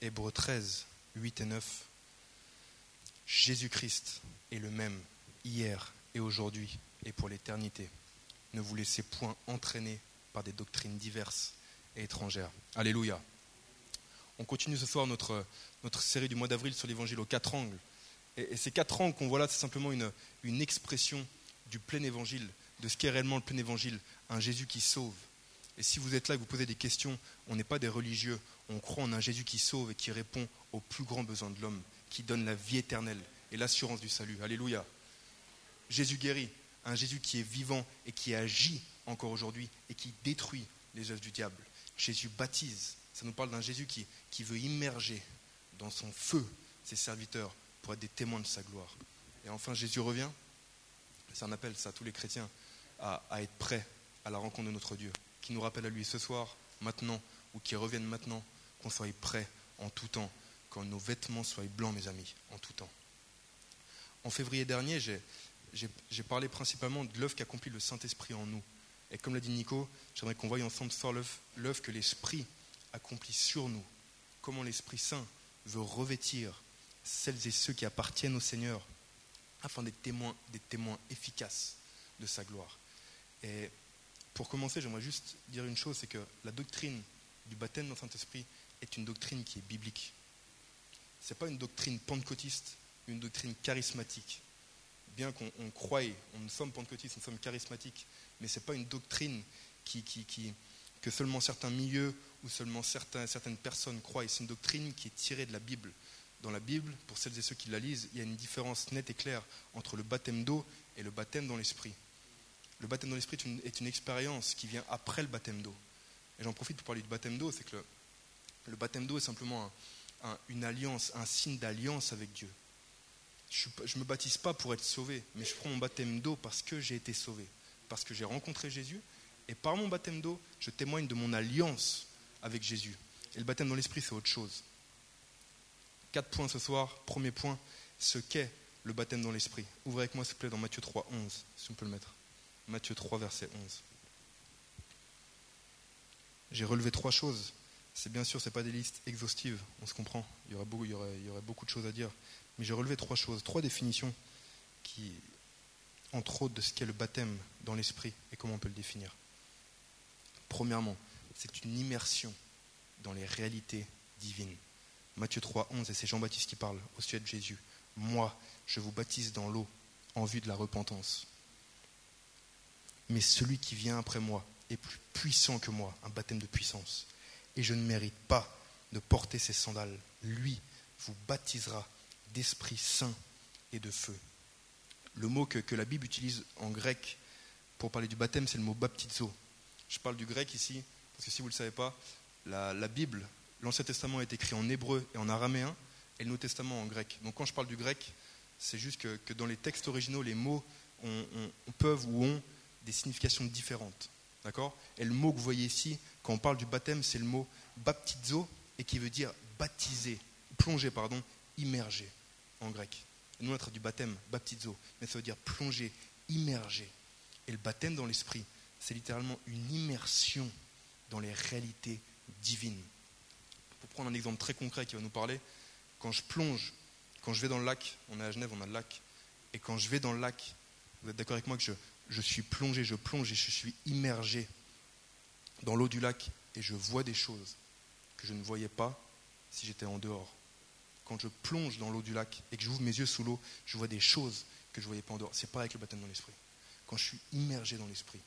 Hébreux 13, 8 et 9. Jésus-Christ est le même hier et aujourd'hui et pour l'éternité. Ne vous laissez point entraîner par des doctrines diverses et étrangères. Alléluia. On continue ce soir notre, série du mois d'avril sur l'évangile aux quatre angles. Et, ces quatre angles qu'on voit là, c'est simplement une, une expression du plein évangile, de ce qu'est réellement le plein évangile, un Jésus qui sauve. Et si vous êtes là et vous posez des questions, on n'est pas des religieux, on croit en un Jésus qui sauve et qui répond aux plus grands besoins de l'homme, qui donne la vie éternelle et l'assurance du salut. Alléluia. Jésus guérit, un Jésus qui est vivant et qui agit encore aujourd'hui et qui détruit les œuvres du diable. Jésus baptise, ça nous parle d'un Jésus qui, qui veut immerger dans son feu ses serviteurs pour être des témoins de sa gloire. Et enfin, Jésus revient. C'est un appel, ça, à tous les chrétiens, à, à être prêts à la rencontre de notre Dieu, qui nous rappelle à lui ce soir, maintenant, ou qui revienne maintenant, qu'on soit prêts en tout temps, quand nos vêtements soient blancs, mes amis, en tout temps. En février dernier, j'ai parlé principalement de l'œuvre qu'accomplit le Saint-Esprit en nous. Et comme l'a dit Nico, j'aimerais qu'on voie ensemble ce soir l'œuvre que l'Esprit accomplit sur nous. Comment l'Esprit Saint veut revêtir celles et ceux qui appartiennent au Seigneur afin d'être témoins, des témoins efficaces de sa gloire. Et pour commencer, j'aimerais juste dire une chose, c'est que la doctrine du baptême dans le Saint-Esprit est une doctrine qui est biblique. Ce n'est pas une doctrine pentecôtiste, une doctrine charismatique. Bien qu'on croie, on ne sommes pentecôtistes, nous sommes charismatiques, mais ce n'est pas une doctrine qui, que seulement certains milieux ou seulement certaines personnes croient. C'est une doctrine qui est tirée de la Bible. Dans la Bible, pour celles et ceux qui la lisent, il y a une différence nette et claire entre le baptême d'eau et le baptême dans l'esprit. Le baptême dans l'esprit est une, expérience qui vient après le baptême d'eau. Et j'en profite pour parler du baptême d'eau, c'est que le, baptême d'eau est simplement une alliance, un signe d'alliance avec Dieu. Je ne me baptise pas pour être sauvé, mais je prends mon baptême d'eau parce que j'ai été sauvé, parce que j'ai rencontré Jésus, et par mon baptême d'eau, je témoigne de mon alliance avec Jésus. Et le baptême dans l'esprit, c'est autre chose. Quatre points ce soir. Premier point, ce qu'est le baptême dans l'esprit. Ouvrez avec moi, s'il vous plaît, dans Matthieu 3, 11, si on peut le mettre. Matthieu 3, verset 11. J'ai relevé trois choses. C'est bien sûr, ce n'est pas des listes exhaustives, on se comprend. Il y, aurait beaucoup, de choses à dire. Mais j'ai relevé trois choses, trois définitions qui, entre autres, de ce qu'est le baptême dans l'esprit et comment on peut le définir. Premièrement, c'est une immersion dans les réalités divines. Matthieu 3, 11, et c'est Jean-Baptiste qui parle au sujet de Jésus. Moi, je vous baptise dans l'eau en vue de la repentance. Mais celui qui vient après moi est plus puissant que moi, un baptême de puissance. Et je ne mérite pas de porter ses sandales. Lui vous baptisera d'Esprit Saint et de feu. Le mot que, la Bible utilise en grec pour parler du baptême, c'est le mot baptizo. Je parle du grec ici, parce que si vous ne le savez pas, la, Bible, l'Ancien Testament est écrit en hébreu et en araméen, et le Nouveau Testament en grec. Donc quand je parle du grec, c'est juste que, dans les textes originaux, les mots peuvent ou ont des significations différentes. D'accord? Et le mot que vous voyez ici, quand on parle du baptême, c'est le mot baptizo, et qui veut dire baptiser, plonger, pardon, immerger en grec. nous, on a traduit baptême, baptizo, mais ça veut dire plonger, immerger. Et le baptême dans l'esprit, c'est littéralement une immersion dans les réalités divines. Pour prendre un exemple très concret qui va nous parler, quand je plonge, quand je vais dans le lac, on est à Genève, on a le lac, et quand je vais dans le lac, vous êtes d'accord avec moi que je, je suis plongé, je plonge et je suis immergé dans l'eau du lac et je vois des choses que je ne voyais pas si j'étais en dehors quand je plonge dans l'eau du lac et que j'ouvre mes yeux sous l'eau, je vois des choses que je ne voyais pas en dehors. C'est pas avec le baptême dans l'esprit. Quand je suis immergé dans l'esprit,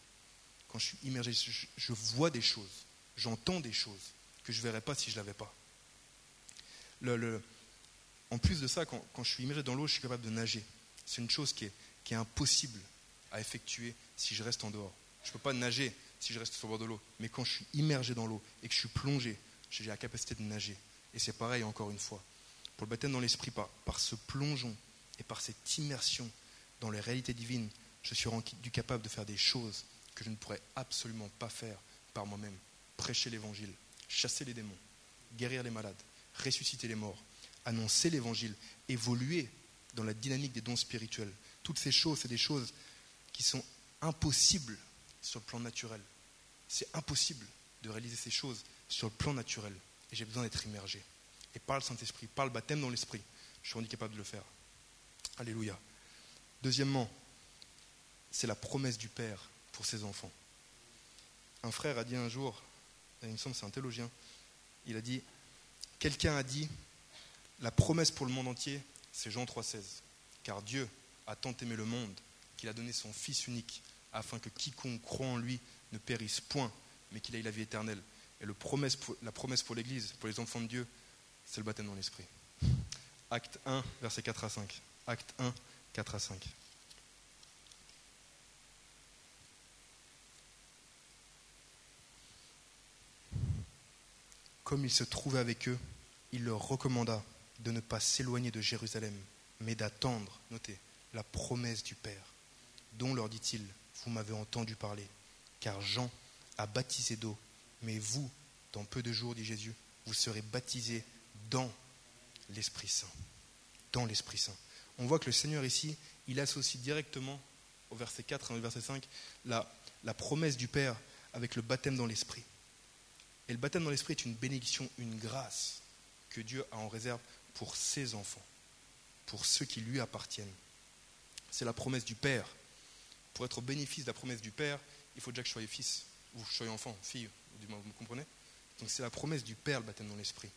quand je suis immergé, je, vois des choses, j'entends des choses que je ne verrais pas si je ne l'avais pas. en plus de ça, quand, je suis immergé dans l'eau, je suis capable de nager. C'est une chose qui est, qui est impossible à effectuer si je reste en dehors. Je ne peux pas nager si je reste sur le bord de l'eau. Mais quand je suis immergé dans l'eau et que je suis plongé, j'ai la capacité de nager. Et c'est pareil encore une fois pour le baptême dans l'esprit, par, par ce plongeon et par cette immersion dans les réalités divines, je suis rendu capable de faire des choses que je ne pourrais absolument pas faire par moi-même. Prêcher l'évangile, chasser les démons, guérir les malades, ressusciter les morts, annoncer l'évangile, évoluer dans la dynamique des dons spirituels. Toutes ces choses, c'est des choses qui sont impossibles sur le plan naturel. C'est impossible de réaliser ces choses sur le plan naturel. Et j'ai besoin d'être immergé. et par le Saint-Esprit, par le baptême dans l'Esprit. Je suis rendu capable de le faire. Alléluia. Deuxièmement, c'est la promesse du Père pour ses enfants. Un frère a dit un jour, il me semble c'est un théologien, il a dit, quelqu'un a dit, la promesse pour le monde entier, c'est Jean 3,16. Car Dieu a tant aimé le monde qu'il a donné son Fils unique, afin que quiconque croit en lui ne périsse point, mais qu'il ait la vie éternelle. Et la promesse pour l'Église, pour les enfants de Dieu, c'est le baptême dans l'Esprit. Acte 1, versets 4 à 5. Acte 1, 4 à 5. Comme il se trouvait avec eux, il leur recommanda de ne pas s'éloigner de Jérusalem, mais d'attendre, notez, la promesse du Père, dont leur dit-il, vous m'avez entendu parler, car Jean a baptisé d'eau, mais vous, dans peu de jours, dit Jésus, vous serez baptisés dans l'Esprit Saint. Dans l'Esprit Saint. On voit que le Seigneur ici, il associe directement, au verset 4 et au verset 5, la, la promesse du Père avec le baptême dans l'Esprit. Et le baptême dans l'Esprit est une bénédiction, une grâce que Dieu a en réserve pour ses enfants, pour ceux qui lui appartiennent. C'est la promesse du Père. Pour être au bénéfice de la promesse du Père, il faut déjà que je sois fils, ou je sois enfant, fille, vous comprenez Donc c'est la promesse du Père, le baptême dans l'Esprit.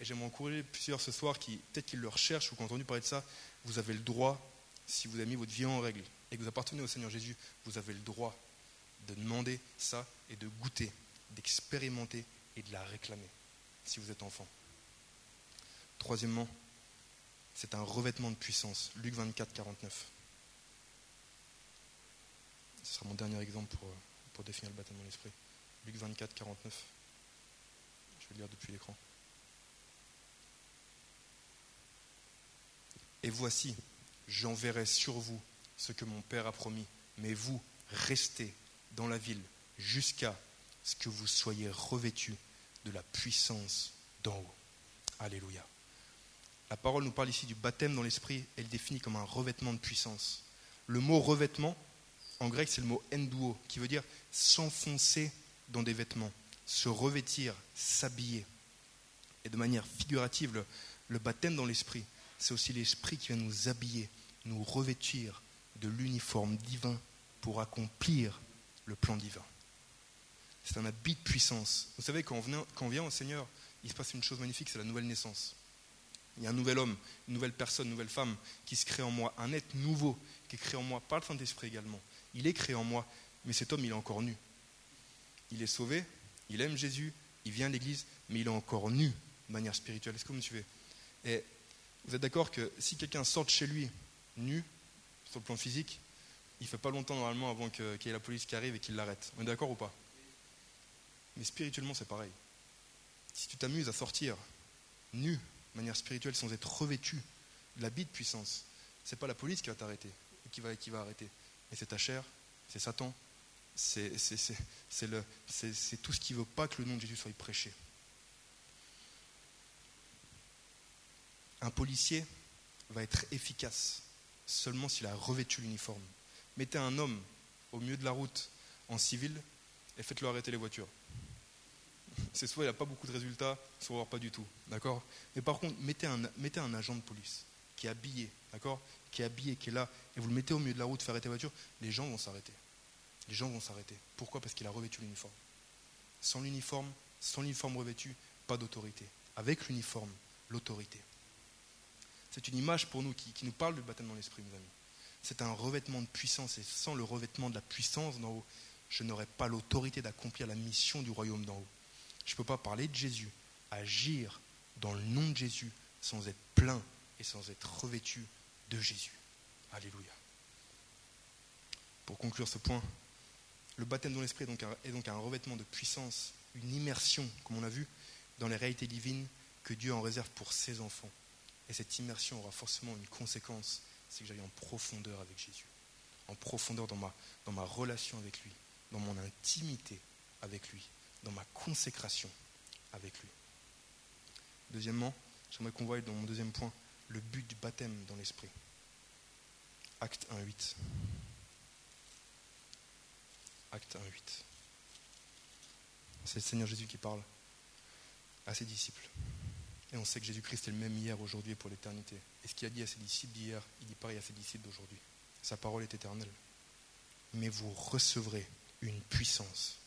Et j'aimerais encourager plusieurs ce soir qui, peut-être qu'ils le recherchent ou qui ont entendu parler de ça, vous avez le droit, si vous avez mis votre vie en règle et que vous appartenez au Seigneur Jésus, vous avez le droit de demander ça et de goûter, d'expérimenter et de la réclamer, si vous êtes enfant. Troisièmement, c'est un revêtement de puissance. Luc 24, 49. Ce sera mon dernier exemple pour, pour définir le baptême dans l'esprit. Luc 24, 49. Je vais le lire depuis l'écran. Et voici, j'enverrai sur vous ce que mon Père a promis, mais vous, restez dans la ville jusqu'à ce que vous soyez revêtus de la puissance d'en haut. Alléluia. La parole nous parle ici du baptême dans l'esprit, elle définit comme un revêtement de puissance. Le mot revêtement, en grec, c'est le mot enduo, qui veut dire s'enfoncer dans des vêtements, se revêtir, s'habiller. Et de manière figurative, le, baptême dans l'esprit, c'est aussi l'esprit qui vient nous habiller, nous revêtir de l'uniforme divin pour accomplir le plan divin. C'est un habit de puissance. Vous savez, quand on, quand on vient au Seigneur, il se passe une chose magnifique, c'est la nouvelle naissance. Il y a un nouvel homme, une nouvelle personne, une nouvelle femme qui se crée en moi, un être nouveau qui est créé en moi par le Saint-Esprit également. Il est créé en moi, mais cet homme, il est encore nu. Il est sauvé, il aime Jésus, il vient à l'église, mais il est encore nu de manière spirituelle. Est-ce que vous me suivez? Et vous êtes d'accord que si quelqu'un sort de chez lui nu, sur le plan physique, il ne fait pas longtemps normalement avant qu'il y ait la police qui arrive et qu'il l'arrête. On est d'accord ou pas? Mais spirituellement, c'est pareil. Si tu t'amuses à sortir nu manière spirituelle sans être revêtu de l'habit de puissance. Ce n'est pas la police qui va t'arrêter, qui va arrêter, mais c'est ta chair, c'est Satan, c'est tout ce qui ne veut pas que le nom de Jésus soit prêché. Un policier va être efficace seulement s'il a revêtu l'uniforme. Mettez un homme au milieu de la route en civil et faites-le arrêter les voitures c'est soit il n'a pas beaucoup de résultats, soit pas du tout. D'accord? Mais par contre, mettez un, mettez un agent de police qui est habillé, d'accord? Qui est habillé, qui est là, et vous le mettez au milieu de la route, faire arrêter la voiture, les gens vont s'arrêter. Les gens vont s'arrêter. Pourquoi? Parce qu'il a revêtu l'uniforme. Sans l'uniforme, sans l'uniforme revêtu, pas d'autorité. Avec l'uniforme, l'autorité. C'est une image pour nous qui, qui nous parle du baptême dans l'esprit, mes amis. C'est un revêtement de puissance, et sans le revêtement de la puissance d'en haut, je n'aurais pas l'autorité d'accomplir la mission du royaume d'en haut. Je ne peux pas parler de Jésus, agir dans le nom de Jésus sans être plein et sans être revêtu de Jésus. Alléluia. Pour conclure ce point, le baptême dans l'esprit est donc un revêtement de puissance, une immersion, comme on a vu, dans les réalités divines que Dieu en réserve pour ses enfants. Et cette immersion aura forcément une conséquence, c'est que j'aille en profondeur avec Jésus, en profondeur dans ma, dans ma relation avec lui, dans mon intimité avec lui dans ma consécration avec lui. Deuxièmement, j'aimerais qu'on voie dans mon deuxième point le but du baptême dans l'esprit. Acte 1.8. Acte 1.8. C'est le Seigneur Jésus qui parle à ses disciples. Et on sait que Jésus-Christ est le même hier, aujourd'hui et pour l'éternité. Et ce qu'il a dit à ses disciples d'hier, il dit pareil à ses disciples d'aujourd'hui. Sa parole est éternelle. Mais vous recevrez une puissance,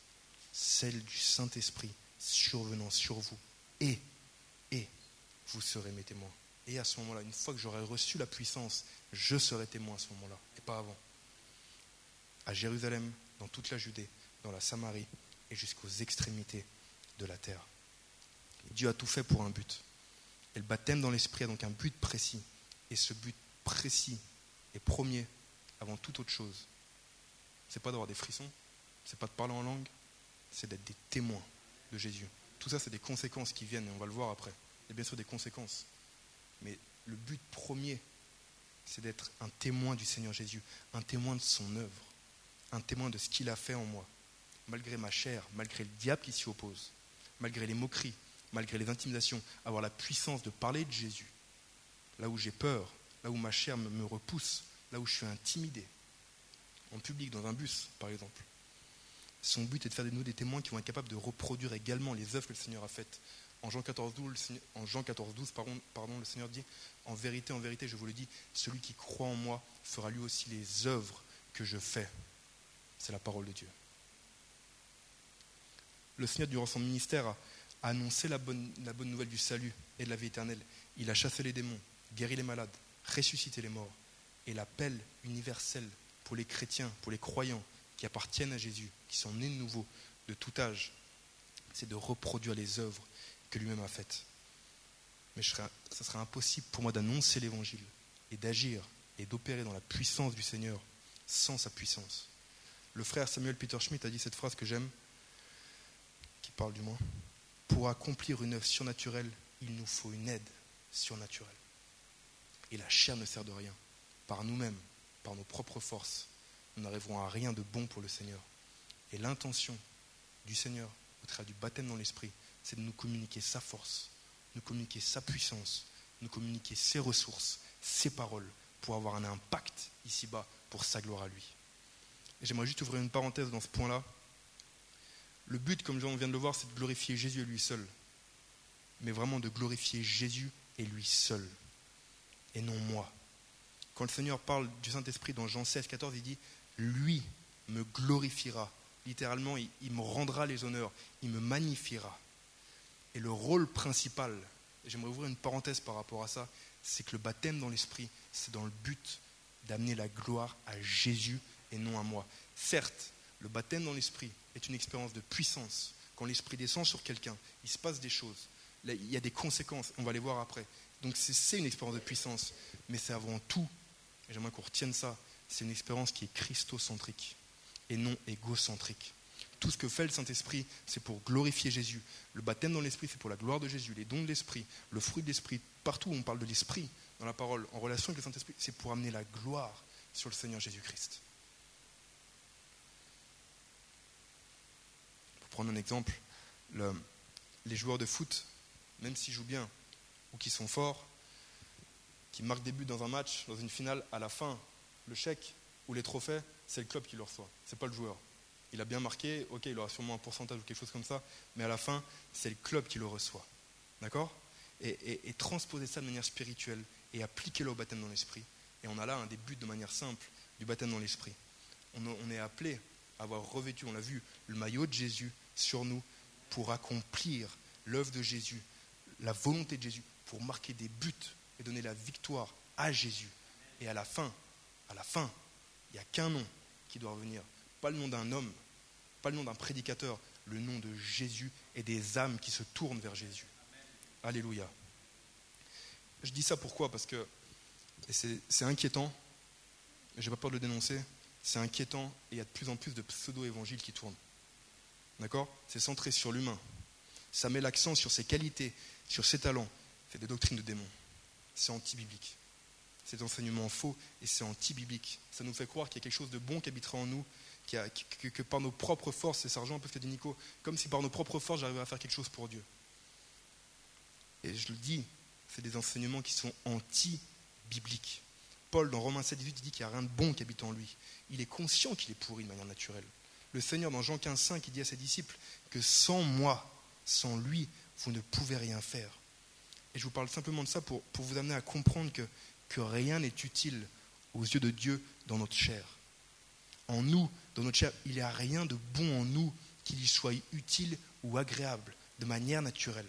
celle du Saint-Esprit, survenant sur vous. Et, et, vous serez mes témoins. Et à ce moment-là, une fois que j'aurai reçu la puissance, je serai témoin à ce moment-là, et pas avant. À Jérusalem, dans toute la Judée, dans la Samarie et jusqu'aux extrémités de la terre. Dieu a tout fait pour un but. Et le baptême dans l'esprit a donc un but précis. Et ce but précis est premier avant toute autre chose. C'est pas d'avoir des frissons, c'est pas de parler en langue, c'est d'être des témoins de Jésus. Tout ça, c'est des conséquences qui viennent, et on va le voir après. Il bien sûr des conséquences. Mais le but premier, c'est d'être un témoin du Seigneur Jésus, un témoin de son œuvre, un témoin de ce qu'il a fait en moi, malgré ma chair, malgré le diable qui s'y oppose, malgré les moqueries, malgré les intimidations, avoir la puissance de parler de Jésus, là où j'ai peur, là où ma chair me repousse, là où je suis intimidé, en public, dans un bus, par exemple. Son but est de faire de nous des témoins qui vont être capables de reproduire également les œuvres que le Seigneur a faites. En Jean 14, 12, en Jean 14, 12 pardon, le Seigneur dit En vérité, en vérité, je vous le dis, celui qui croit en moi fera lui aussi les œuvres que je fais. C'est la parole de Dieu. Le Seigneur, durant son ministère, a annoncé la bonne, la bonne nouvelle du salut et de la vie éternelle. Il a chassé les démons, guéri les malades, ressuscité les morts. Et l'appel universel pour les chrétiens, pour les croyants qui appartiennent à Jésus, qui sont nés de nouveau, de tout âge, c'est de reproduire les œuvres que lui-même a faites. Mais ce serait impossible pour moi d'annoncer l'évangile et d'agir et d'opérer dans la puissance du Seigneur sans sa puissance. Le frère Samuel Peter Schmidt a dit cette phrase que j'aime, qui parle du moins. Pour accomplir une œuvre surnaturelle, il nous faut une aide surnaturelle. Et la chair ne sert de rien. Par nous-mêmes, par nos propres forces, nous n'arriverons à rien de bon pour le Seigneur. Et l'intention du Seigneur, au travers du baptême dans l'Esprit, c'est de nous communiquer sa force, nous communiquer sa puissance, nous communiquer ses ressources, ses paroles, pour avoir un impact ici-bas pour sa gloire à lui. J'aimerais juste ouvrir une parenthèse dans ce point-là. Le but, comme on vient de le voir, c'est de glorifier Jésus et lui seul. Mais vraiment de glorifier Jésus et lui seul. Et non moi. Quand le Seigneur parle du Saint-Esprit dans Jean 16, 14, il dit Lui me glorifiera. Littéralement, il me rendra les honneurs, il me magnifiera. Et le rôle principal, j'aimerais ouvrir une parenthèse par rapport à ça, c'est que le baptême dans l'Esprit, c'est dans le but d'amener la gloire à Jésus et non à moi. Certes, le baptême dans l'Esprit est une expérience de puissance. Quand l'Esprit descend sur quelqu'un, il se passe des choses. il y a des conséquences, on va les voir après. Donc c'est une expérience de puissance, mais c'est avant tout, et j'aimerais qu'on retienne ça, c'est une expérience qui est christocentrique et non égocentrique. Tout ce que fait le Saint-Esprit, c'est pour glorifier Jésus. Le baptême dans l'Esprit, c'est pour la gloire de Jésus. Les dons de l'Esprit, le fruit de l'Esprit, partout où on parle de l'Esprit dans la parole, en relation avec le Saint-Esprit, c'est pour amener la gloire sur le Seigneur Jésus-Christ. Pour prendre un exemple, les joueurs de foot, même s'ils jouent bien ou qu'ils sont forts, qui marquent des buts dans un match, dans une finale, à la fin, le chèque ou les trophées, c'est le club qui le reçoit, c'est pas le joueur il a bien marqué, ok, il aura sûrement un pourcentage ou quelque chose comme ça, mais à la fin, c'est le club qui le reçoit. D'accord? Et, transposer ça de manière spirituelle et appliquer-le au baptême dans l'esprit. Et on a là un des buts de manière simple du baptême dans l'esprit. On, on, est appelé à avoir revêtu, on l'a vu, le maillot de Jésus sur nous pour accomplir l'œuvre de Jésus, la volonté de Jésus, pour marquer des buts et donner la victoire à Jésus. Et à la fin, à la fin, il n'y a qu'un nom qui doit revenir, pas le nom d'un homme, pas le nom d'un prédicateur, le nom de Jésus et des âmes qui se tournent vers Jésus. Alléluia. Je dis ça pourquoi? Parce que c'est inquiétant, je n'ai pas peur de le dénoncer, c'est inquiétant et il y a de plus en plus de pseudo-évangiles qui tournent. D'accord? C'est centré sur l'humain. Ça met l'accent sur ses qualités, sur ses talents. C'est des doctrines de démons. C'est anti-biblique. C'est des enseignements faux et c'est anti-biblique. Ça nous fait croire qu'il y a quelque chose de bon qui habitera en nous que, par nos propres forces, c'est Sergent un peu fait dit Nico, comme si par nos propres forces j'arrivais à faire quelque chose pour Dieu. Et je le dis, c'est des enseignements qui sont anti-bibliques. Paul, dans Romains 7, 18, il dit qu'il n'y a rien de bon qui habite en lui. Il est conscient qu'il est pourri de manière naturelle. Le Seigneur, dans Jean 15, 5, il dit à ses disciples que sans moi, sans lui, vous ne pouvez rien faire. Et je vous parle simplement de ça pour, pour vous amener à comprendre que, que rien n'est utile aux yeux de Dieu dans notre chair. En nous, dans notre chair, il n'y a rien de bon en nous qui lui soit utile ou agréable de manière naturelle.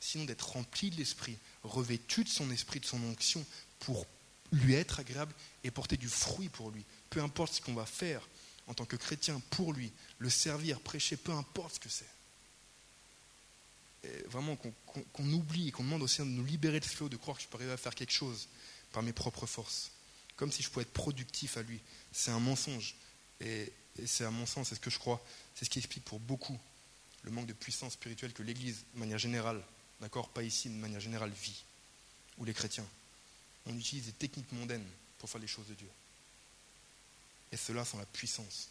Sinon d'être rempli de l'esprit, revêtu de son esprit, de son onction, pour lui être agréable et porter du fruit pour lui. Peu importe ce qu'on va faire en tant que chrétien pour lui, le servir, prêcher, peu importe ce que c'est. vraiment qu'on oublie et qu'on demande au Seigneur de nous libérer de ce flot, de croire que je peux arriver à faire quelque chose par mes propres forces, comme si je pouvais être productif à lui. C'est un mensonge. Et, c'est à mon sens, c'est ce que je crois, c'est ce qui explique pour beaucoup le manque de puissance spirituelle que l'Église, de manière générale, d'accord, pas ici, de manière générale, vit, ou les chrétiens. On utilise des techniques mondaines pour faire les choses de Dieu. Et cela sans la puissance.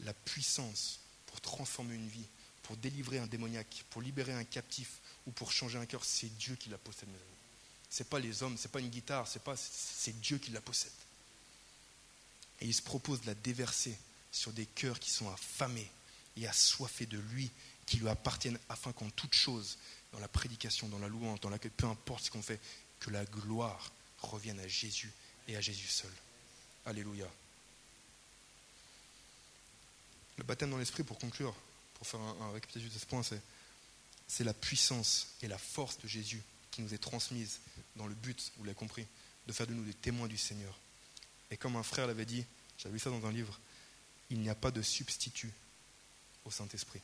La puissance pour transformer une vie, pour délivrer un démoniaque, pour libérer un captif ou pour changer un cœur, c'est Dieu qui la possède, mes amis. C'est pas les hommes, c'est pas une guitare, c'est c'est Dieu qui la possède. Et il se propose de la déverser sur des cœurs qui sont affamés et assoiffés de lui, qui lui appartiennent, afin qu'en toute chose, dans la prédication, dans la louange, dans laquelle peu importe ce qu'on fait, que la gloire revienne à Jésus et à Jésus seul. Alléluia. Le baptême dans l'esprit, pour conclure, pour faire un, récapitulatif de ce point, c'est, c'est la puissance et la force de Jésus qui nous est transmise dans le but, vous l'avez compris, de faire de nous des témoins du Seigneur. Et comme un frère l'avait dit, j'avais vu ça dans un livre, il n'y a pas de substitut au Saint-Esprit.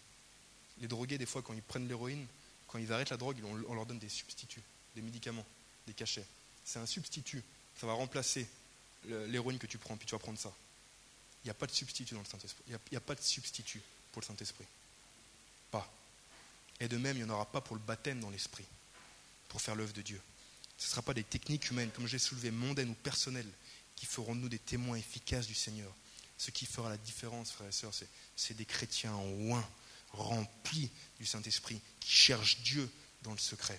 Les drogués, des fois, quand ils prennent l'héroïne, quand ils arrêtent la drogue, on leur donne des substituts, des médicaments, des cachets. C'est un substitut. Ça va remplacer l'héroïne que tu prends, puis tu vas prendre ça. Il n'y a pas de substitut dans le Saint-Esprit. Il n'y a, pas de substitut pour le Saint-Esprit. Pas. Et de même, il n'y en aura pas pour le baptême dans l'Esprit, pour faire l'œuvre de Dieu. Ce ne sera pas des techniques humaines, comme j'ai soulevé, mondaines ou personnelles, qui feront de nous des témoins efficaces du Seigneur. Ce qui fera la différence, frères et sœurs, c'est des chrétiens en remplis du Saint-Esprit, qui cherchent Dieu dans le secret.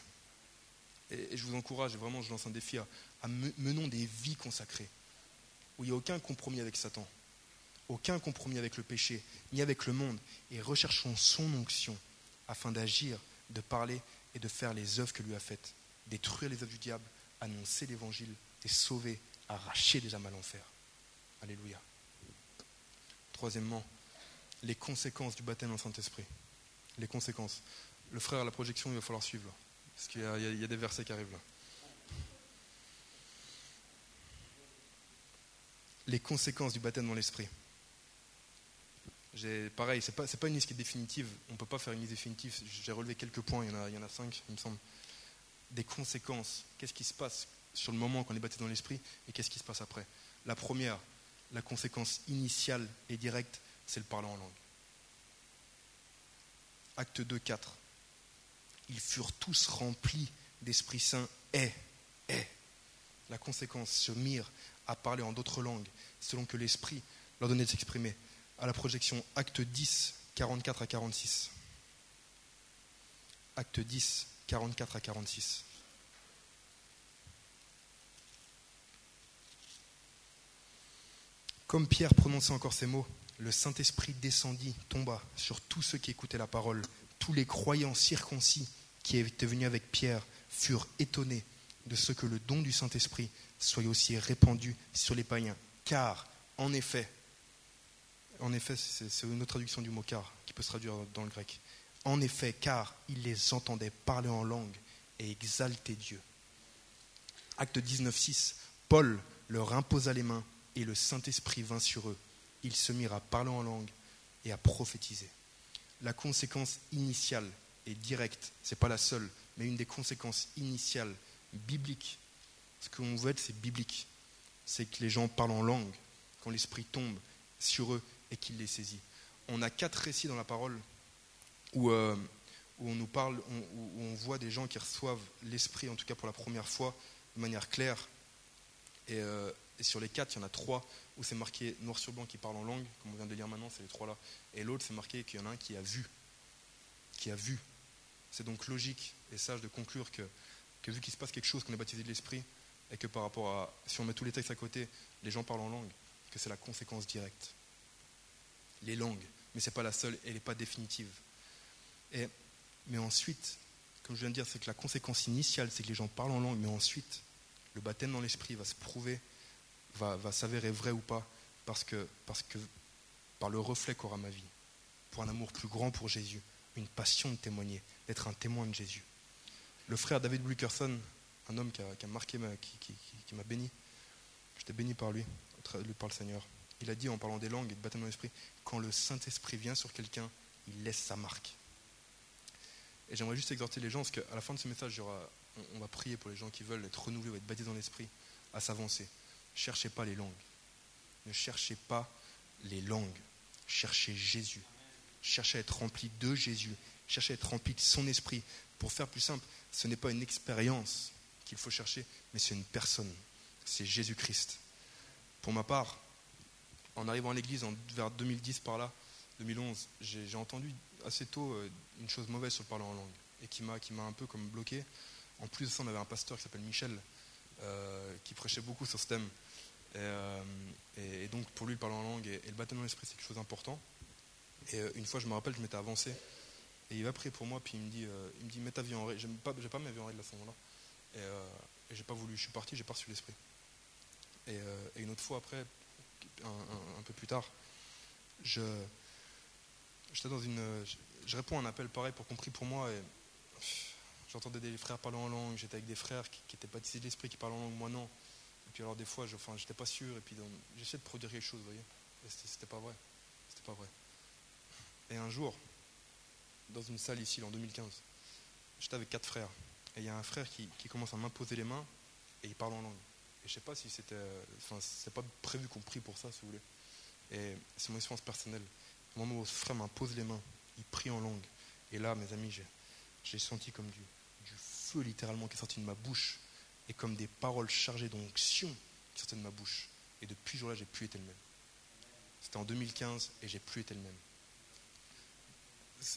Et, je vous encourage, et vraiment je lance un défi à, à menons des vies consacrées, où il n'y a aucun compromis avec Satan, aucun compromis avec le péché, ni avec le monde, et recherchons son onction afin d'agir, de parler et de faire les œuvres que lui a faites, détruire les œuvres du diable, annoncer l'évangile et sauver, arracher les âmes à l'enfer. Alléluia. Troisièmement, les conséquences du baptême en Saint-Esprit. Les conséquences. Le frère, la projection, il va falloir suivre, parce qu'il y, a des versets qui arrivent là. Les conséquences du baptême dans l'Esprit pareil, ce n'est pas, une liste qui est définitive. On ne peut pas faire une liste définitive. J'ai relevé quelques points, il y en a cinq, il me semble. Des conséquences. Qu'est-ce qui se passe sur le moment quand on est baptisé dans l'esprit et qu'est-ce qui se passe après? La première, la conséquence initiale et directe, c'est le parler en langue. Acte 2, 4. Ils furent tous remplis d'Esprit Saint et, et. La conséquence, se mirent à parler en d'autres langues, selon que l'Esprit leur donnait de s'exprimer à la projection acte 10, 44 à 46. Acte 10, 44 à 46. Comme Pierre prononçait encore ces mots, le Saint-Esprit descendit, tomba sur tous ceux qui écoutaient la parole. Tous les croyants circoncis qui étaient venus avec Pierre furent étonnés de ce que le don du Saint-Esprit soit aussi répandu sur les païens. Car, en effet, en effet, c'est une autre traduction du mot car qui peut se traduire dans le grec. En effet, car ils les entendaient parler en langue et exalter Dieu. Acte 19.6, Paul leur imposa les mains et le Saint-Esprit vint sur eux. Ils se mirent à parler en langue et à prophétiser. La conséquence initiale et directe, ce n'est pas la seule, mais une des conséquences initiales bibliques. Ce qu'on veut être, c'est biblique. C'est que les gens parlent en langue. Quand l'Esprit tombe sur eux, et qu'il les saisit. On a quatre récits dans la parole où, euh, où on nous parle, où, on voit des gens qui reçoivent l'Esprit, en tout cas pour la première fois, de manière claire. Et, euh, et sur les quatre, il y en a trois où c'est marqué noir sur blanc qui parle en langue, comme on vient de lire maintenant, c'est les trois là. Et l'autre, c'est marqué qu'il y en a un qui a vu. Qui a vu. C'est donc logique et sage de conclure que, vu qu'il se passe quelque chose, qu'on est baptisé de l'Esprit, et que par rapport à, si on met tous les textes à côté, les gens parlent en langue, que c'est la conséquence directe les langues, mais ce n'est pas la seule, elle n'est pas définitive. Et, mais ensuite, comme je viens de dire, c'est que la conséquence initiale, c'est que les gens parlent en langue, mais ensuite, le baptême dans l'esprit va se prouver, va, s'avérer vrai ou pas, parce que, par le reflet qu'aura ma vie, pour un amour plus grand pour Jésus, une passion de témoigner, d'être un témoin de Jésus. Le frère David Wilkerson, un homme qui a, marqué, ma, qui, m'a béni, j'étais béni par lui, par le Seigneur. Il a dit en parlant des langues et de baptême dans l'esprit, quand le Saint-Esprit vient sur quelqu'un, il laisse sa marque. Et j'aimerais juste exhorter les gens, parce qu'à la fin de ce message, on, va prier pour les gens qui veulent être renouvelés ou être baptisés dans l'esprit, à s'avancer. Cherchez pas les langues. Ne cherchez pas les langues. Cherchez Jésus. Cherchez à être rempli de Jésus. Cherchez à être rempli de son esprit. Pour faire plus simple, ce n'est pas une expérience qu'il faut chercher, mais c'est une personne. C'est Jésus-Christ. Pour ma part, en arrivant à l'église vers 2010 par là, 2011, j'ai entendu assez tôt euh, une chose mauvaise sur le parler en langue et qui m'a un peu comme bloqué. En plus de ça, on avait un pasteur qui s'appelle Michel qui prêchait beaucoup sur ce thème. Euh, et, donc pour lui, le parler en langue et, le baptême dans l'esprit, c'est quelque chose d'important. Et une fois, je me rappelle, je m'étais avancé et il va prier pour moi, puis il me dit, il me dit mets ta vie en règle. J'aime pas, j'ai pas ma vie en règle à ce moment-là. Et, j'ai pas voulu. Je suis parti, j'ai pas reçu l'esprit. Et, une autre fois après, un peu plus tard, je j'étais dans une, je réponds à un appel pareil pour compris pour moi et j'entendais des frères parler en langue, j'étais avec des frères qui, n'étaient pas baptisés de l'esprit, qui parlaient en langue, moi non. Et puis alors des fois, je, enfin, j'étais pas sûr et puis j'essayais de produire quelque chose, vous voyez. Et c'était pas vrai, c'était pas vrai. Et un jour, dans une salle ici, en 2015, j'étais avec quatre frères et il y a un frère qui, commence à m'imposer les mains et il parle en langue. Et je sais pas si c'était, enfin, c'est pas prévu qu'on prie pour ça, si vous voulez. Et c'est mon expérience personnelle. Au moment où ce frère m'impose les mains, il prie en langue. Et là, mes amis, j'ai senti comme du feu littéralement qui est sorti de ma bouche et comme des paroles chargées d'onction qui sortaient de ma bouche. Et depuis ce jour-là, j'ai plus été le même. C'était en 2015 et j'ai plus été le même.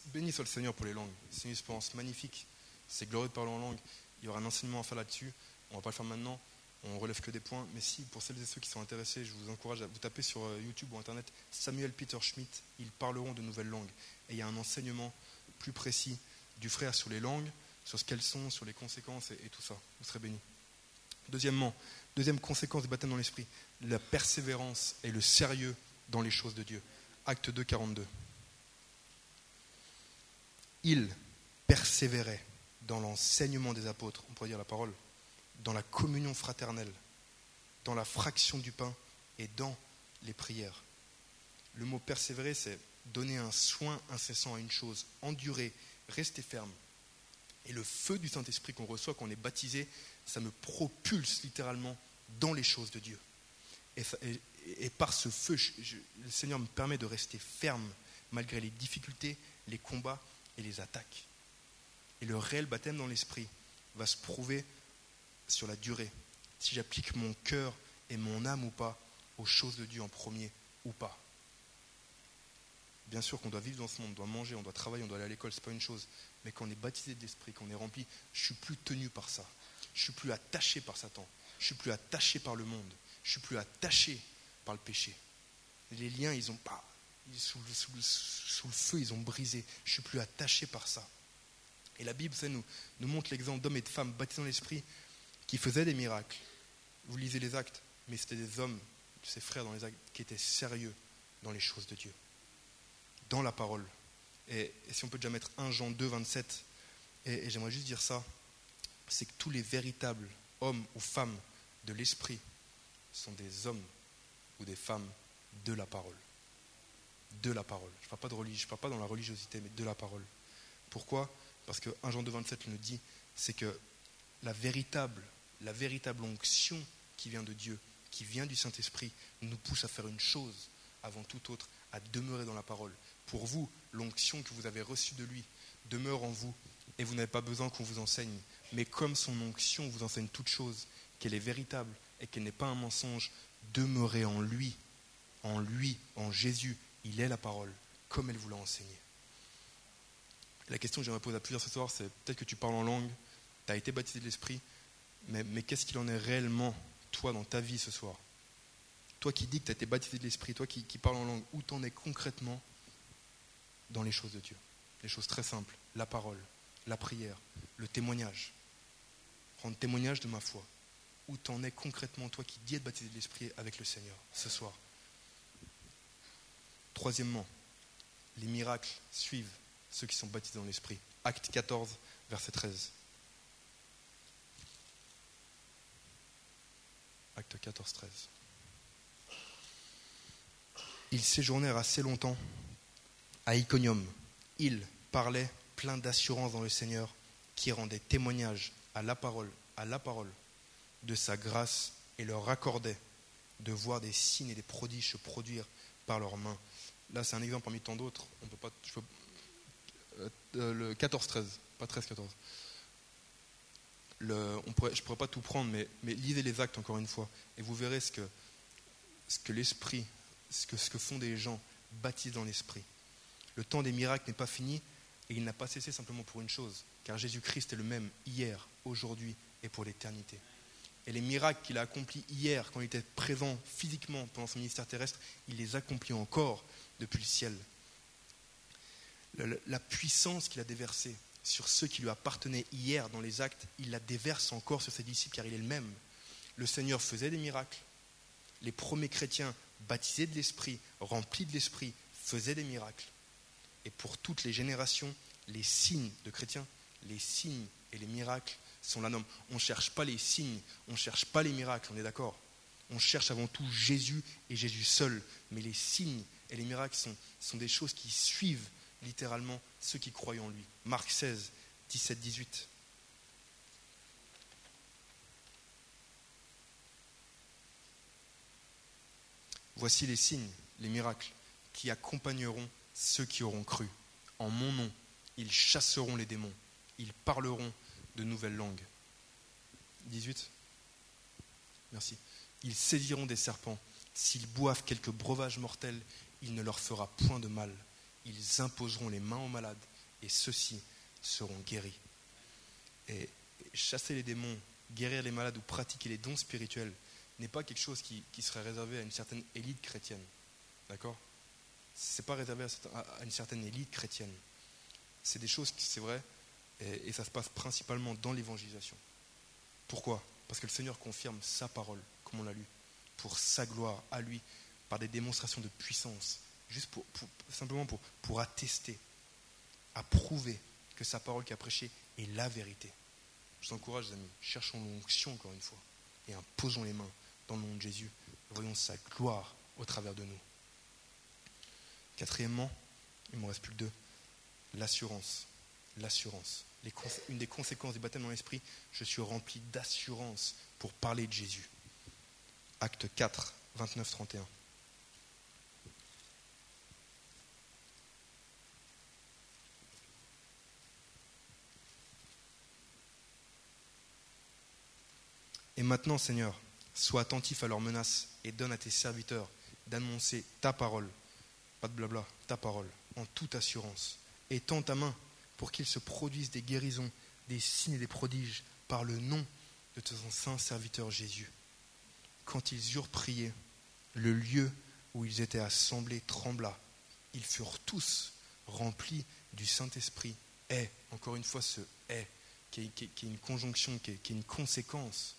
Béni soit le Seigneur pour les langues. C'est une expérience magnifique. C'est glorieux de parler en langue. Il y aura un enseignement à faire là-dessus. On ne va pas le faire maintenant on relève que des points. Mais si, pour celles et ceux qui sont intéressés, je vous encourage à vous taper sur euh, YouTube ou Internet Samuel Peter Schmidt. Ils parleront de nouvelles langues. Et il y a un enseignement plus précis du frère sur les langues, sur ce qu'elles sont, sur les conséquences et, tout ça. Vous serez bénis. Deuxièmement, deuxième conséquence du baptême dans l'esprit, la persévérance et le sérieux dans les choses de Dieu. Acte 2, 42. Il persévérait dans l'enseignement des apôtres, on pourrait dire la parole, dans la communion fraternelle, dans la fraction du pain et dans les prières. Le mot persévérer, c'est donner un soin incessant à une chose, endurer, rester ferme. Et le feu du Saint-Esprit qu'on reçoit quand on est baptisé, ça me propulse littéralement dans les choses de Dieu. Et, par ce feu, le Seigneur me permet de rester ferme malgré les difficultés, les combats et les attaques. Et le réel baptême dans l'Esprit va se prouver sur la durée, si j'applique mon cœur et mon âme ou pas aux choses de Dieu en premier ou pas. Bien sûr qu'on doit vivre dans ce monde, on doit manger, on doit travailler, on doit aller à l'école, c'est pas une chose. Mais quand on est baptisé de l'esprit, qu'on est rempli, je suis plus tenu par ça. Je suis plus attaché par Satan. Je suis plus attaché par le monde. Je suis plus attaché par le péché. Les liens, ils ont pas, sous, le feu, ils ont brisé. Je suis plus attaché par ça. Et la Bible, ça nous, nous montre l'exemple d'hommes et de femmes baptisés dans l'esprit qui faisaient des miracles. Vous lisez les actes, mais c'était des hommes, ses frères dans les actes, qui étaient sérieux dans les choses de Dieu, dans la parole. Et, si on peut déjà mettre 1 Jean 2, 27, et, j'aimerais juste dire ça, c'est que tous les véritables hommes ou femmes de l'esprit sont des hommes ou des femmes de la parole. De la parole. Je ne parle pas de religion, je parle pas dans la religiosité, mais de la parole. Pourquoi? Parce que 1 Jean 2, 27 nous dit, c'est que la véritable la véritable onction qui vient de Dieu, qui vient du Saint-Esprit, nous pousse à faire une chose avant tout autre, à demeurer dans la parole. Pour vous, l'onction que vous avez reçue de lui demeure en vous et vous n'avez pas besoin qu'on vous enseigne. Mais comme son onction vous enseigne toute chose, qu'elle est véritable et qu'elle n'est pas un mensonge, demeurez en lui, en lui, en Jésus. Il est la parole, comme elle vous l'a enseigné. La question que j'aimerais poser à plusieurs ce soir, c'est peut-être que tu parles en langue, tu as été baptisé de l'Esprit, mais, qu'est-ce qu'il en est réellement, toi, dans ta vie ce soir? Toi qui dis que tu as été baptisé de l'Esprit, toi qui, qui parles en langue, où t'en es concrètement dans les choses de Dieu Les choses très simples, la parole, la prière, le témoignage. Rendre témoignage de ma foi. Où t'en es concrètement, toi qui dis être baptisé de l'Esprit avec le Seigneur ce soir? Troisièmement, les miracles suivent ceux qui sont baptisés dans l'Esprit. Acte 14, verset 13. Acte 14, 13. Ils séjournèrent assez longtemps à Iconium. Ils parlaient plein d'assurance dans le Seigneur, qui rendait témoignage à la parole, à la parole de sa grâce et leur accordait de voir des signes et des prodiges se produire par leurs mains. Là, c'est un exemple parmi tant d'autres. On peut pas, euh, euh, le 14-13, pas 13-14. Le, on pourrait, je ne pourrais pas tout prendre, mais, lisez les actes encore une fois, et vous verrez ce que, l'esprit, ce que, ce que font des gens baptisés dans l'esprit. Le temps des miracles n'est pas fini, et il n'a pas cessé simplement pour une chose, car Jésus-Christ est le même hier, aujourd'hui et pour l'éternité. Et les miracles qu'il a accomplis hier, quand il était présent physiquement pendant son ministère terrestre, il les accomplit encore depuis le ciel. La puissance qu'il a déversée sur ceux qui lui appartenaient hier dans les actes, il la déverse encore sur ses disciples car il est le même. Le Seigneur faisait des miracles. Les premiers chrétiens baptisés de l'Esprit, remplis de l'Esprit, faisaient des miracles. Et pour toutes les générations, les signes de chrétiens, les signes et les miracles sont la norme. On ne cherche pas les signes, on ne cherche pas les miracles, on est d'accord On cherche avant tout Jésus et Jésus seul. Mais les signes et les miracles sont, sont des choses qui suivent littéralement ceux qui croient en lui. Marc 16, 17, 18. Voici les signes, les miracles qui accompagneront ceux qui auront cru. En mon nom, ils chasseront les démons, ils parleront de nouvelles langues. 18. Merci. Ils saisiront des serpents. S'ils boivent quelques breuvages mortels, il ne leur fera point de mal. Ils imposeront les mains aux malades et ceux-ci seront guéris. Et chasser les démons, guérir les malades ou pratiquer les dons spirituels n'est pas quelque chose qui, serait réservé à une certaine élite chrétienne. D'accord? Ce n'est pas réservé à, une certaine élite chrétienne. C'est des choses qui, c'est vrai, et, ça se passe principalement dans l'évangélisation. Pourquoi? Parce que le Seigneur confirme sa parole, comme on l'a lu, pour sa gloire, à lui, par des démonstrations de puissance, juste pour, simplement pour, pour attester, à prouver que sa parole qu'il a prêchée est la vérité. Je vous encourage, les amis, cherchons l'onction encore une fois et imposons les mains dans le nom de Jésus voyons sa gloire au travers de nous. Quatrièmement, il ne m'en reste plus que deux, l'assurance l'assurance. Une des conséquences du baptême dans l'esprit, je suis rempli d'assurance pour parler de Jésus. Acte 4, 29, 31. Et maintenant, Seigneur, sois attentif à leurs menaces et donne à tes serviteurs d'annoncer ta parole, pas de blabla, ta parole, en toute assurance. Et tends ta main pour qu'il se produise des guérisons, des signes et des prodiges par le nom de ton saint serviteur Jésus. Quand ils eurent prié, le lieu où ils étaient assemblés trembla. Ils furent tous remplis du Saint-Esprit. Est, encore une fois, ce est, qui est, une conjonction, qui est, qui est une conséquence.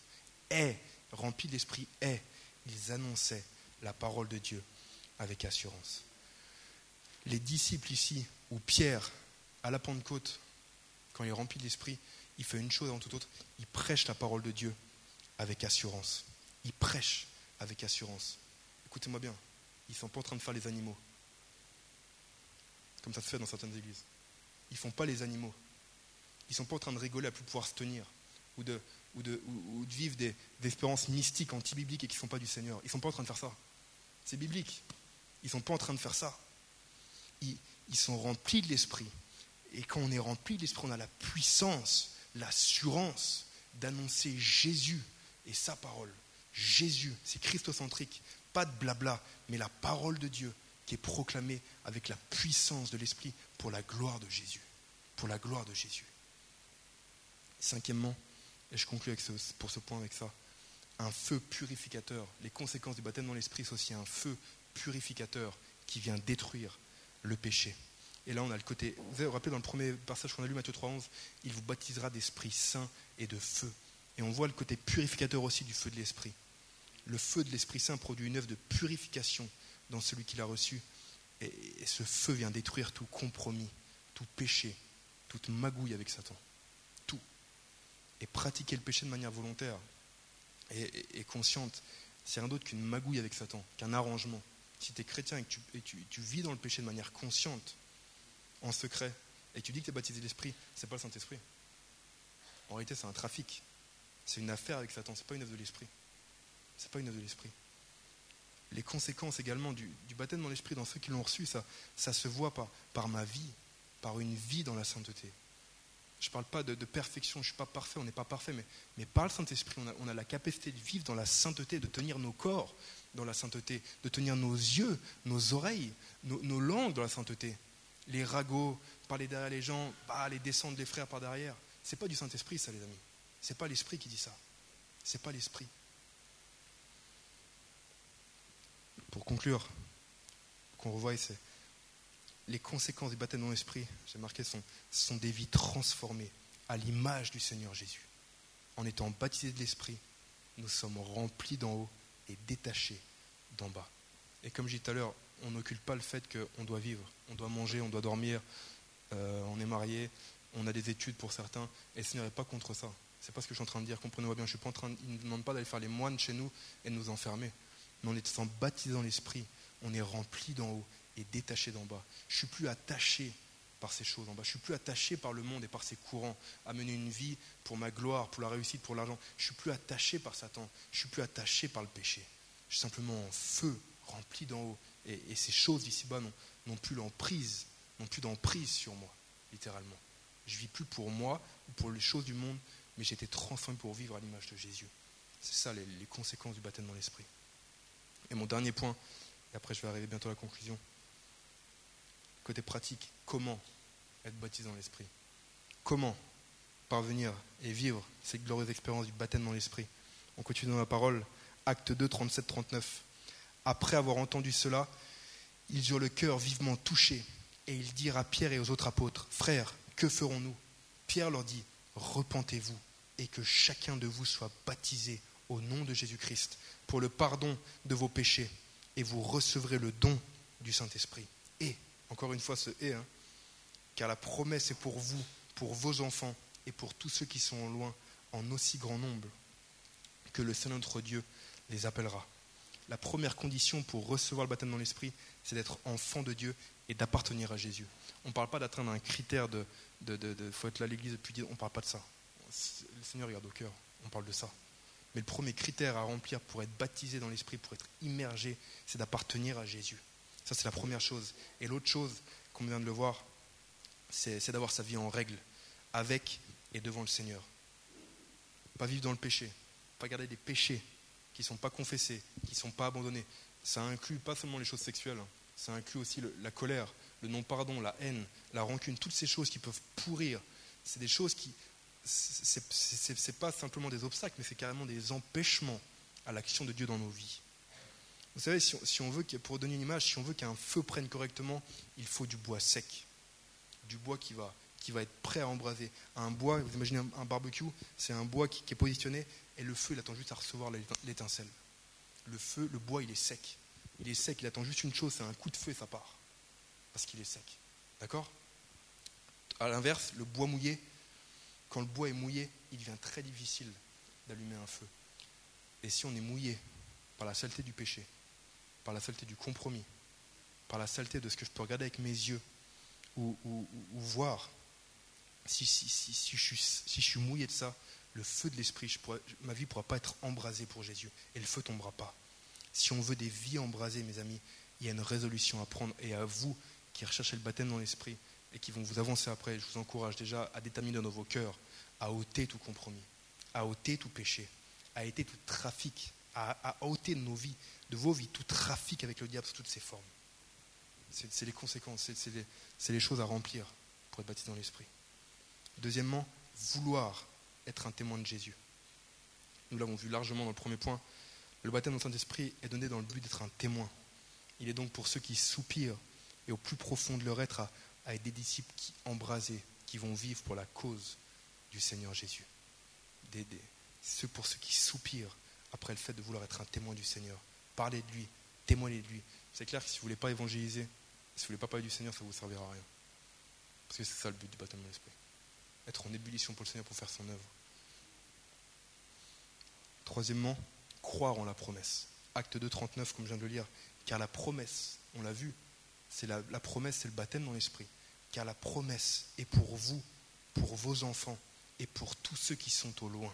Est, rempli d'esprit, est. Ils annonçaient la parole de Dieu avec assurance. Les disciples ici, ou Pierre à la Pentecôte, quand il est rempli d'esprit, il fait une chose avant toute autre, il prêche la parole de Dieu avec assurance. Il prêche avec assurance. Écoutez-moi bien, ils ne sont pas en train de faire les animaux, comme ça se fait dans certaines églises. Ils ne font pas les animaux. Ils ne sont pas en train de rigoler à plus pouvoir se tenir, ou de, de, de vivre des, espérances mystiques, anti-bibliques et qui ne sont pas du Seigneur. Ils ne sont pas en train de faire ça. C'est biblique. Ils ne sont pas en train de faire ça. Ils sont remplis de l'esprit. Et quand on est rempli de l'Esprit, on a la puissance, l'assurance d'annoncer Jésus et sa parole. Jésus, c'est christocentrique, pas de blabla, mais la parole de Dieu qui est proclamée avec la puissance de l'Esprit pour la gloire de Jésus. Pour la gloire de Jésus. Cinquièmement, et je conclue avec pour ce point avec ça, un feu purificateur. Les conséquences du baptême dans l'Esprit, c'est aussi un feu purificateur qui vient détruire le péché. Et là, on a le côté. Vous vous rappelez dans le premier passage qu'on a lu, Matthieu 3,11, il vous baptisera d'Esprit Saint et de feu. Et on voit le côté purificateur aussi du feu de l'Esprit. Le feu de l'Esprit Saint produit une œuvre de purification dans celui qui l'a reçu. Et, ce feu vient détruire tout compromis, tout péché, toute magouille avec Satan. Tout. Et pratiquer le péché de manière volontaire et- et consciente, c'est rien d'autre qu'une magouille avec Satan, qu'un arrangement. Si tu es chrétien et que tu, vis dans le péché de manière consciente, en secret, et tu dis que tu es baptisé de l'Esprit, c'est pas le Saint-Esprit. En réalité, c'est un trafic. C'est une affaire avec Satan, c'est pas une œuvre de l'Esprit. C'est pas une œuvre de l'Esprit. Les conséquences également du, baptême dans l'Esprit dans ceux qui l'ont reçu, ça, ça se voit par, par ma vie, par une vie dans la sainteté. Je ne parle pas de, perfection, je ne suis pas parfait, on n'est pas parfait, mais, par le Saint-Esprit, on a la capacité de vivre dans la sainteté, de tenir nos corps dans la sainteté, de tenir nos yeux, nos oreilles, nos, langues dans la sainteté. Les ragots, parler derrière les gens, bah, les descendre les frères par derrière. C'est pas du Saint-Esprit, ça, les amis. C'est pas l'Esprit qui dit ça. C'est pas l'Esprit. Pour conclure, qu'on revoie, c'est les conséquences du baptême dans l'Esprit, j'ai marqué, sont, sont des vies transformées à l'image du Seigneur Jésus. En étant baptisés de l'Esprit, nous sommes remplis d'en haut et détachés d'en bas. Et comme je disais tout à l'heure, on n'occulte pas le fait qu'on doit vivre, on doit manger, on doit dormir, euh, on est marié, on a des études pour certains, et Seigneur n'est pas contre ça. C'est pas ce que je suis en train de dire, comprenez-moi bien, je suis pas en train il ne demande pas d'aller faire les moines chez nous et de nous enfermer. Mais en étant baptisé dans l'Esprit, on est rempli d'en haut et détaché d'en bas. Je suis plus attaché par ces choses en bas. Je suis plus attaché par le monde et par ses courants à mener une vie pour ma gloire, pour la réussite, pour l'argent. Je suis plus attaché par Satan. Je suis plus attaché par le péché. Je suis simplement en feu, rempli d'en haut. Et, ces choses d'ici-bas n'ont plus l'emprise, n'ont plus d'emprise sur moi, littéralement. Je vis plus pour moi ou pour les choses du monde, mais j'ai été transformé pour vivre à l'image de Jésus. C'est ça les, les conséquences du baptême dans l'esprit. Et mon dernier point, et après je vais arriver bientôt à la conclusion. Côté pratique, comment être baptisé dans l'esprit? Comment parvenir et vivre cette glorieuse expérience du baptême dans l'esprit? On continue dans la parole, acte 2, 37, 39. Après avoir entendu cela, ils eurent le cœur vivement touché et ils dirent à Pierre et aux autres apôtres, Frères, que ferons-nous? Pierre leur dit, Repentez-vous et que chacun de vous soit baptisé au nom de Jésus-Christ pour le pardon de vos péchés et vous recevrez le don du Saint-Esprit. Et, encore une fois ce et, hein, car la promesse est pour vous, pour vos enfants et pour tous ceux qui sont loin, en aussi grand nombre que le Seigneur notre Dieu les appellera. La première condition pour recevoir le baptême dans l'Esprit, c'est d'être enfant de Dieu et d'appartenir à Jésus. On ne parle pas d'atteindre un critère de, de, faut être là à l'église depuis 10 ans. On ne parle pas de ça. Le Seigneur regarde au cœur. On parle de ça. Mais le premier critère à remplir pour être baptisé dans l'Esprit, pour être immergé, c'est d'appartenir à Jésus. Ça, c'est la première chose. Et l'autre chose, comme vient de le voir, c'est d'avoir sa vie en règle, avec et devant le Seigneur. Pas vivre dans le péché, pas garder des péchés qui ne sont pas confessés, qui ne sont pas abandonnés. Ça inclut pas seulement les choses sexuelles, hein. ça inclut aussi la colère, le non-pardon, la haine, la rancune, toutes ces choses qui peuvent pourrir. C'est des choses qui. C'est pas simplement des obstacles, mais c'est carrément des empêchements à l'action de Dieu dans nos vies. Vous savez, si on, veut, pour donner une image, si on veut qu'un feu prenne correctement, il faut du bois sec. Du bois qui va, qui va être prêt à embraser. Un bois, vous imaginez un, barbecue, c'est un bois qui, qui est positionné et le feu, il attend juste à recevoir l'étincelle. Le feu, le bois, il est sec. Il est sec, il attend juste une chose, c'est un coup de feu et ça part. Parce qu'il est sec. D'accord? À l'inverse, le bois mouillé, quand le bois est mouillé, il devient très difficile d'allumer un feu. Et si on est mouillé par la saleté du péché, par la saleté du compromis, par la saleté de ce que je peux regarder avec mes yeux ou, voir, si, je suis, mouillé de ça, le feu de l'esprit, ma vie ne pourra pas être embrasée pour Jésus. Et le feu ne tombera pas. Si on veut des vies embrasées, mes amis, il y a une résolution à prendre. Et à vous qui recherchez le baptême dans l'esprit et qui vont vous avancer après, je vous encourage déjà à déterminer dans vos cœurs, à ôter tout compromis, à ôter tout péché, à ôter tout trafic, à, ôter de nos vies, de vos vies, tout trafic avec le diable sous toutes ses formes. C'est les conséquences, c'est- les, choses à remplir pour être baptisé dans l'esprit. Deuxièmement, vouloir être un témoin de Jésus. Nous l'avons vu largement dans le premier point. Le baptême dans le Saint-Esprit est donné dans le but d'être un témoin. Il est donc pour ceux qui soupirent et au plus profond de leur être à à être des disciples qui, embrasés, qui vont vivre pour la cause du Seigneur Jésus. Des, ceux pour ceux qui soupirent après le fait de vouloir être un témoin du Seigneur. Parler de lui, témoigner de lui. C'est clair que si vous ne voulez pas évangéliser, si vous ne voulez pas parler du Seigneur, ça ne vous servira à rien. Parce que c'est ça le but du baptême de l'Esprit. Être en ébullition pour le Seigneur pour faire son œuvre. Troisièmement, croire en la promesse. Acte 2, 39, comme je viens de le lire. Car la promesse, on l'a vu, c'est la, la promesse, c'est le baptême dans l'Esprit. Car la promesse est pour vous, pour vos enfants et pour tous ceux qui sont au loin,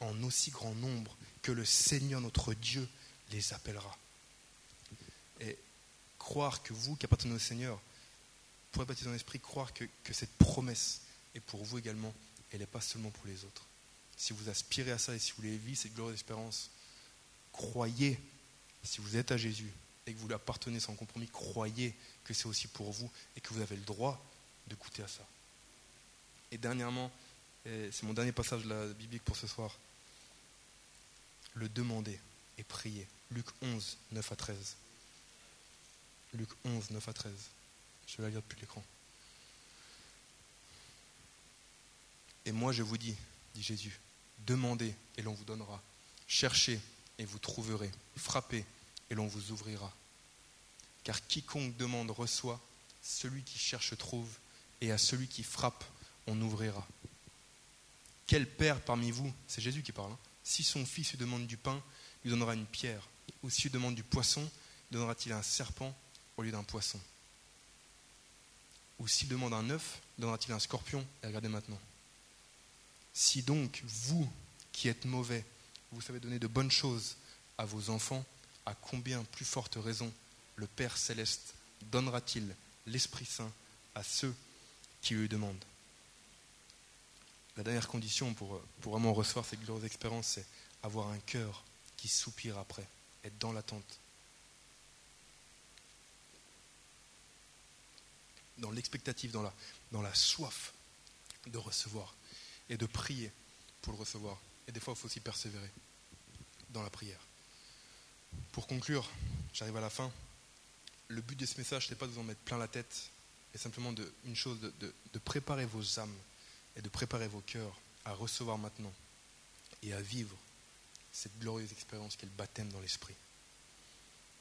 en aussi grand nombre que le Seigneur notre Dieu les appellera. Et croire que vous qui appartenez au Seigneur, pourrez baptiser dans l'esprit, croire que, que, cette promesse est pour vous également, elle n'est pas seulement pour les autres. Si vous aspirez à ça et si vous voulez vivre cette glorieuse espérance, croyez, si vous êtes à Jésus et que vous lui appartenez sans compromis, croyez que c'est aussi pour vous et que vous avez le droit de goûter à ça. Et dernièrement, c'est mon dernier passage de la biblique pour ce soir, le demander et prier. Luc 11, 9 à 13. Luc 11, 9 à 13. Je vais la lire depuis l'écran. Et moi je vous dis, dit Jésus, demandez et l'on vous donnera. Cherchez et vous trouverez. Frappez et l'on vous ouvrira. Car quiconque demande reçoit, celui qui cherche trouve, et à celui qui frappe, on ouvrira. Quel père parmi vous, c'est Jésus qui parle, hein, si son fils lui demande du pain, lui donnera une pierre, ou s'il lui demande du poisson, donnera-t-il un serpent au lieu d'un poisson? Ou s'il demande un œuf, donnera-t-il un scorpion? Et regardez maintenant. Si donc vous, qui êtes mauvais, vous savez donner de bonnes choses à vos enfants, à combien plus forte raison le Père céleste donnera-t-il l'Esprit Saint à ceux qui lui demandent? La dernière condition pour, pour vraiment recevoir cette glorieuse expérience, c'est avoir un cœur qui soupire après, être dans l'attente. Dans l'expectative, dans la, soif de recevoir et de prier pour le recevoir. Et des fois, il faut aussi persévérer dans la prière. Pour conclure, j'arrive à la fin. Le but de ce message, ce n'est pas de vous en mettre plein la tête, mais simplement de, une chose, de préparer vos âmes et de préparer vos cœurs à recevoir maintenant et à vivre cette glorieuse expérience qu'est le baptême dans l'esprit.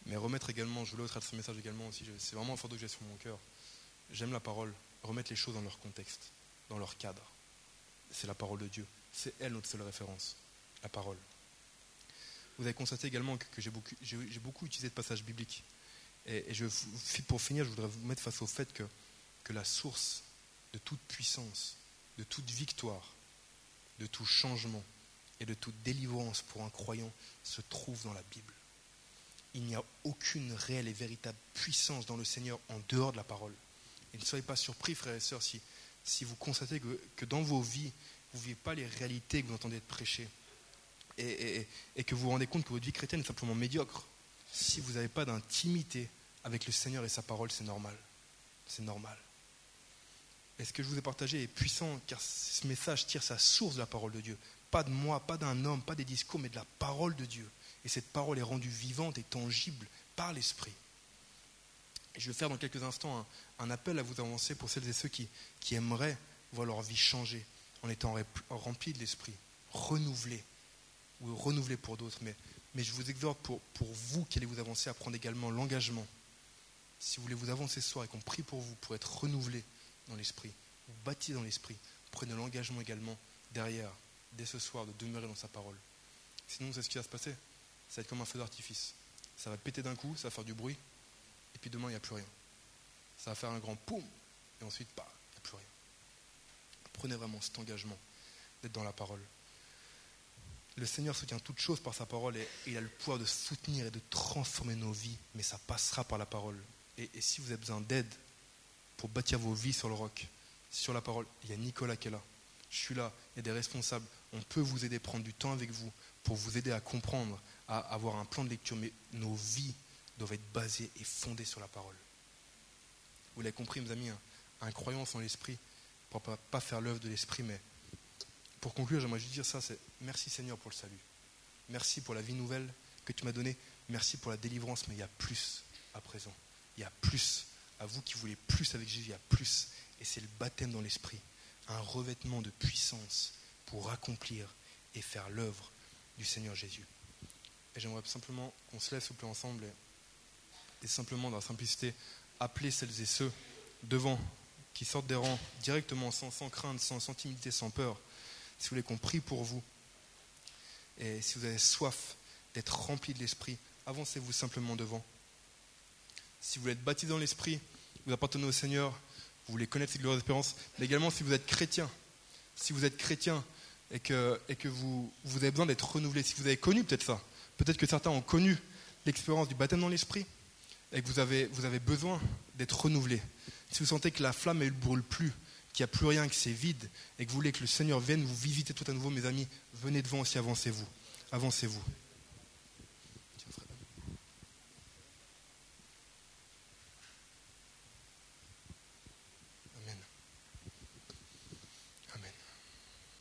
Mais remettre également, je voulais au ce message également aussi, c'est vraiment un fardeau que j'ai sur mon cœur. J'aime la parole, remettre les choses dans leur contexte, dans leur cadre. C'est la parole de Dieu. C'est elle notre seule référence, la parole. Vous avez constaté également que, j'ai beaucoup, beaucoup, utilisé de passages bibliques. Et, je, pour finir, je voudrais vous mettre face au fait que, que la source de toute puissance, de toute victoire, de tout changement et de toute délivrance pour un croyant se trouve dans la Bible. Il n'y a aucune réelle et véritable puissance dans le Seigneur en dehors de la parole. Et ne soyez pas surpris, frères et sœurs, si, vous constatez que, que dans vos vies, vous ne vivez pas les réalités que vous entendez être prêchées et, que vous vous rendez compte que votre vie chrétienne est simplement médiocre. Si vous n'avez pas d'intimité avec le Seigneur et sa parole, c'est normal. C'est normal. Et ce que je vous ai partagé est puissant car ce message tire sa source de la parole de Dieu. Pas de moi, pas d'un homme, pas des discours, mais de la parole de Dieu. Et cette parole est rendue vivante et tangible par l'Esprit. Je vais faire dans quelques instants un, appel à vous avancer pour celles et ceux qui, qui aimeraient voir leur vie changer en étant remplis de l'Esprit, renouvelés, ou renouveler pour d'autres, mais, mais je vous exhorte pour, pour vous qui allez vous avancer à prendre également l'engagement. Si vous voulez vous avancer ce soir et qu'on prie pour vous, pour être renouvelé dans l'esprit, ou bâti dans l'esprit, prenez l'engagement également derrière, dès ce soir, de demeurer dans sa parole. Sinon, c'est ce qui va se passer. Ça va être comme un feu d'artifice. Ça va péter d'un coup, ça va faire du bruit, et puis demain, il n'y a plus rien. Ça va faire un grand poum, et ensuite, bah, il n'y a plus rien. Prenez vraiment cet engagement d'être dans la parole. Le Seigneur soutient toutes choses par sa parole et, il a le pouvoir de soutenir et de transformer nos vies, mais ça passera par la parole. Et, si vous avez besoin d'aide pour bâtir vos vies sur le roc, sur la parole, il y a Nicolas qui est là. Je suis là, il y a des responsables. On peut vous aider, prendre du temps avec vous pour vous aider à comprendre, à avoir un plan de lecture, mais nos vies doivent être basées et fondées sur la parole. Vous l'avez compris, mes amis, un, croyant sans l'esprit ne pourra pas faire l'œuvre de l'esprit, mais pour conclure, j'aimerais juste dire ça, c'est merci Seigneur pour le salut. Merci pour la vie nouvelle que tu m'as donnée. Merci pour la délivrance, mais il y a plus à présent. Il y a plus à vous qui voulez plus avec Jésus, il y a plus. Et c'est le baptême dans l'esprit, un revêtement de puissance pour accomplir et faire l'œuvre du Seigneur Jésus. Et j'aimerais simplement qu'on se lève s'il vous ensemble et, simplement dans la simplicité appeler celles et ceux devant qui sortent des rangs directement sans, crainte, sans timidité, sans peur. Si vous voulez qu'on prie pour vous et si vous avez soif d'être rempli de l'esprit, avancez-vous simplement devant. Si vous êtes baptisé dans l'esprit, vous appartenez au Seigneur, vous voulez connaître cette glorieuse espérance, mais également si vous êtes chrétien, si vous êtes chrétien et que, vous avez besoin d'être renouvelé, si vous avez connu peut-être ça, peut-être que certains ont connu l'expérience du baptême dans l'esprit et que vous avez, vous avez besoin d'être renouvelé. Si vous sentez que la flamme ne brûle plus, qu'il n'y a plus rien, que c'est vide, et que vous voulez que le Seigneur vienne vous visiter tout à nouveau, mes amis, venez devant aussi, avancez-vous. Avancez-vous.